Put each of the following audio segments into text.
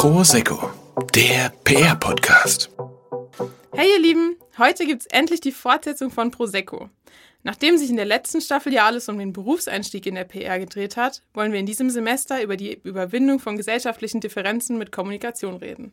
Prosecco, der PR-Podcast. Hey ihr Lieben, heute gibt's endlich die Fortsetzung von Prosecco. Nachdem sich in der letzten Staffel ja alles um den Berufseinstieg in der PR gedreht hat, wollen wir in diesem Semester über die Überwindung von gesellschaftlichen Differenzen mit Kommunikation reden.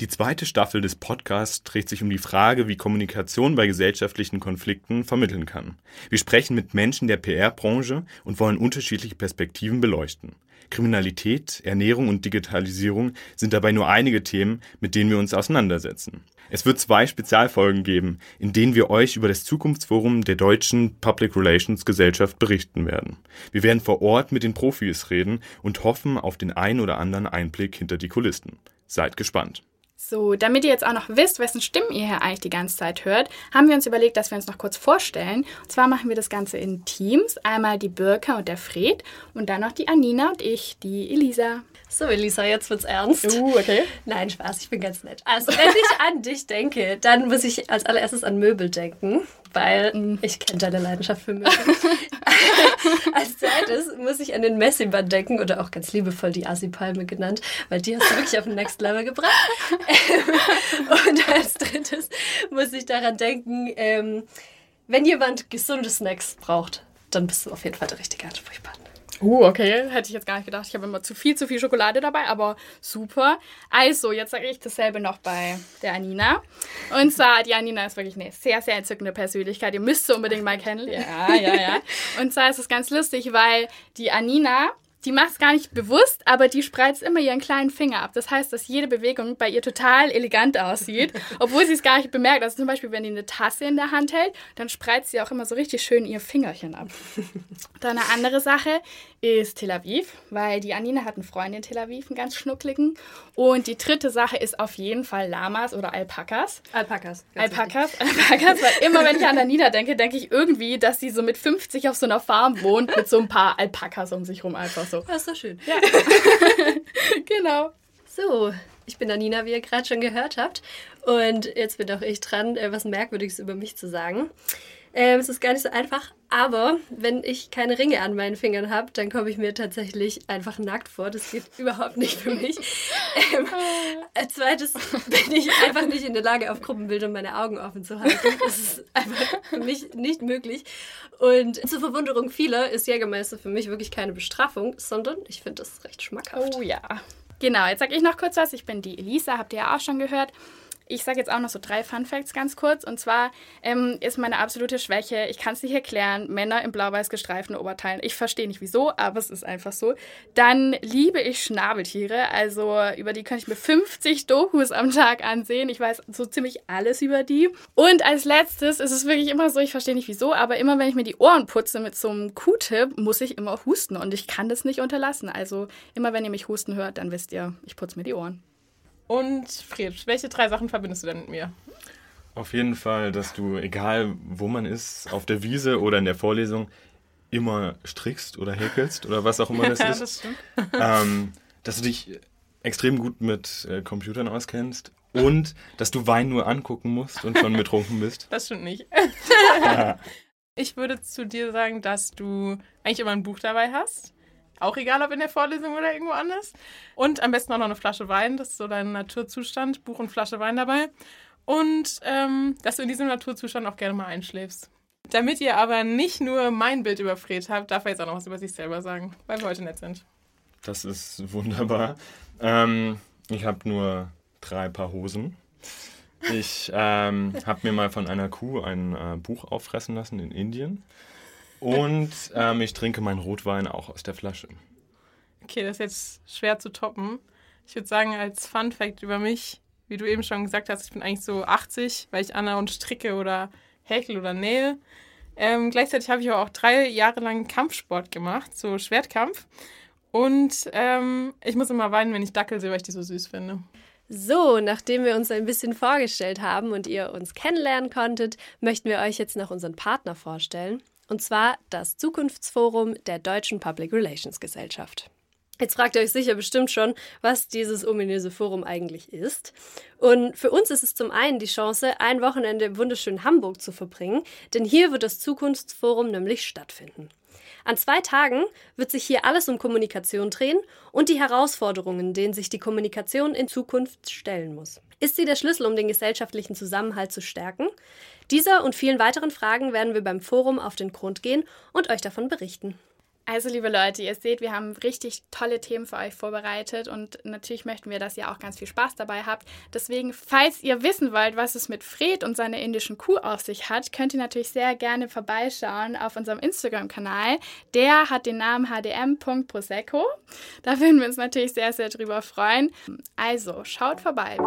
Die zweite Staffel des Podcasts dreht sich um die Frage, wie Kommunikation bei gesellschaftlichen Konflikten vermitteln kann. Wir sprechen mit Menschen der PR-Branche und wollen unterschiedliche Perspektiven beleuchten. Kriminalität, Ernährung und Digitalisierung sind dabei nur einige Themen, mit denen wir uns auseinandersetzen. Es wird zwei Spezialfolgen geben, in denen wir euch über das Zukunftsforum der deutschen Public Relations Gesellschaft berichten werden. Wir werden vor Ort mit den Profis reden und hoffen auf den ein oder anderen Einblick hinter die Kulissen. Seid gespannt. So, damit ihr jetzt auch noch wisst, wessen Stimmen ihr hier eigentlich die ganze Zeit hört, haben wir uns überlegt, dass wir uns noch kurz vorstellen. Und zwar machen wir das Ganze in Teams. Einmal die Birka und der Fred und dann noch die Anina und ich, die Elisa. So, Elisa, jetzt wird's ernst. Uh, okay. Nein, Spaß, ich bin ganz nett. Also, wenn ich an dich denke, dann muss ich als allererstes an Möbel denken, weil mm. ich kenne deine Leidenschaft für Möbel. als zweites muss ich an den Messingbann denken oder auch ganz liebevoll die Asi-Palme genannt, weil die hast du wirklich auf den Next Level gebracht. Und als drittes muss ich daran denken, ähm, wenn jemand gesunde Snacks braucht, dann bist du auf jeden Fall der richtige Ansprechpartner. Uh, okay. Hätte ich jetzt gar nicht gedacht. Ich habe immer zu viel, zu viel Schokolade dabei, aber super. Also, jetzt sage ich dasselbe noch bei der Anina. Und zwar, die Anina ist wirklich eine sehr, sehr entzückende Persönlichkeit. Ihr müsst sie unbedingt mal kennenlernen. Ja, ja, ja. Und zwar ist es ganz lustig, weil die Anina die macht es gar nicht bewusst, aber die spreizt immer ihren kleinen Finger ab. Das heißt, dass jede Bewegung bei ihr total elegant aussieht, obwohl sie es gar nicht bemerkt. Also zum Beispiel, wenn die eine Tasse in der Hand hält, dann spreizt sie auch immer so richtig schön ihr Fingerchen ab. Dann eine andere Sache ist Tel Aviv, weil die Anina hat einen Freund in Tel Aviv, einen ganz schnuckligen. Und die dritte Sache ist auf jeden Fall Lamas oder Alpakas. Alpakas. Alpakas, Alpakas, weil immer wenn ich an Anina denke, denke ich irgendwie, dass sie so mit 50 auf so einer Farm wohnt mit so ein paar Alpakas um sich rum einfach so. Das ist doch schön. Ja. genau. So, ich bin Anina, wie ihr gerade schon gehört habt. Und jetzt bin auch ich dran, äh, was Merkwürdiges über mich zu sagen. Ähm, es ist gar nicht so einfach, aber wenn ich keine Ringe an meinen Fingern habe, dann komme ich mir tatsächlich einfach nackt vor. Das geht überhaupt nicht für mich. Ähm, als zweites bin ich einfach nicht in der Lage, auf Gruppenbildern meine Augen offen zu halten. Das ist einfach für mich nicht möglich. Und zur Verwunderung vieler ist Jägermeister für mich wirklich keine Bestrafung, sondern ich finde das recht schmackhaft. Oh ja. Genau, jetzt sage ich noch kurz was. Ich bin die Elisa, habt ihr ja auch schon gehört. Ich sage jetzt auch noch so drei Fun Facts ganz kurz. Und zwar ähm, ist meine absolute Schwäche, ich kann es nicht erklären, Männer im blau-weiß gestreiften Oberteilen. Ich verstehe nicht wieso, aber es ist einfach so. Dann liebe ich Schnabeltiere. Also über die könnte ich mir 50 Dokus am Tag ansehen. Ich weiß so ziemlich alles über die. Und als letztes ist es wirklich immer so, ich verstehe nicht wieso, aber immer wenn ich mir die Ohren putze mit so einem Q-Tip, muss ich immer husten. Und ich kann das nicht unterlassen. Also immer wenn ihr mich husten hört, dann wisst ihr, ich putze mir die Ohren. Und Fred, welche drei Sachen verbindest du denn mit mir? Auf jeden Fall, dass du, egal wo man ist, auf der Wiese oder in der Vorlesung, immer strickst oder häkelst oder was auch immer das ist. das stimmt. Ähm, dass du dich extrem gut mit äh, Computern auskennst und dass du Wein nur angucken musst und schon betrunken bist. Das stimmt nicht. ich würde zu dir sagen, dass du eigentlich immer ein Buch dabei hast auch egal, ob in der Vorlesung oder irgendwo anders. Und am besten auch noch eine Flasche Wein. Das ist so dein Naturzustand. Buch und Flasche Wein dabei. Und ähm, dass du in diesem Naturzustand auch gerne mal einschläfst. Damit ihr aber nicht nur mein Bild über Fred habt, darf er jetzt auch noch was über sich selber sagen, weil wir heute nett sind. Das ist wunderbar. Ähm, ich habe nur drei Paar Hosen. Ich ähm, habe mir mal von einer Kuh ein äh, Buch auffressen lassen in Indien. Und ähm, ich trinke meinen Rotwein auch aus der Flasche. Okay, das ist jetzt schwer zu toppen. Ich würde sagen, als Fun Fact über mich, wie du eben schon gesagt hast, ich bin eigentlich so 80, weil ich Anna und stricke oder häkel oder nähe. Ähm, gleichzeitig habe ich aber auch drei Jahre lang Kampfsport gemacht, so Schwertkampf. Und ähm, ich muss immer weinen, wenn ich Dackel sehe, weil ich die so süß finde. So, nachdem wir uns ein bisschen vorgestellt haben und ihr uns kennenlernen konntet, möchten wir euch jetzt noch unseren Partner vorstellen und zwar das Zukunftsforum der Deutschen Public Relations Gesellschaft. Jetzt fragt ihr euch sicher bestimmt schon, was dieses ominöse Forum eigentlich ist. Und für uns ist es zum einen die Chance, ein Wochenende im wunderschönen Hamburg zu verbringen, denn hier wird das Zukunftsforum nämlich stattfinden. An zwei Tagen wird sich hier alles um Kommunikation drehen und die Herausforderungen, denen sich die Kommunikation in Zukunft stellen muss. Ist sie der Schlüssel, um den gesellschaftlichen Zusammenhalt zu stärken? Dieser und vielen weiteren Fragen werden wir beim Forum auf den Grund gehen und euch davon berichten. Also, liebe Leute, ihr seht, wir haben richtig tolle Themen für euch vorbereitet und natürlich möchten wir, dass ihr auch ganz viel Spaß dabei habt. Deswegen, falls ihr wissen wollt, was es mit Fred und seiner indischen Kuh auf sich hat, könnt ihr natürlich sehr gerne vorbeischauen auf unserem Instagram-Kanal. Der hat den Namen hdm.prosecco. Da würden wir uns natürlich sehr, sehr drüber freuen. Also, schaut vorbei.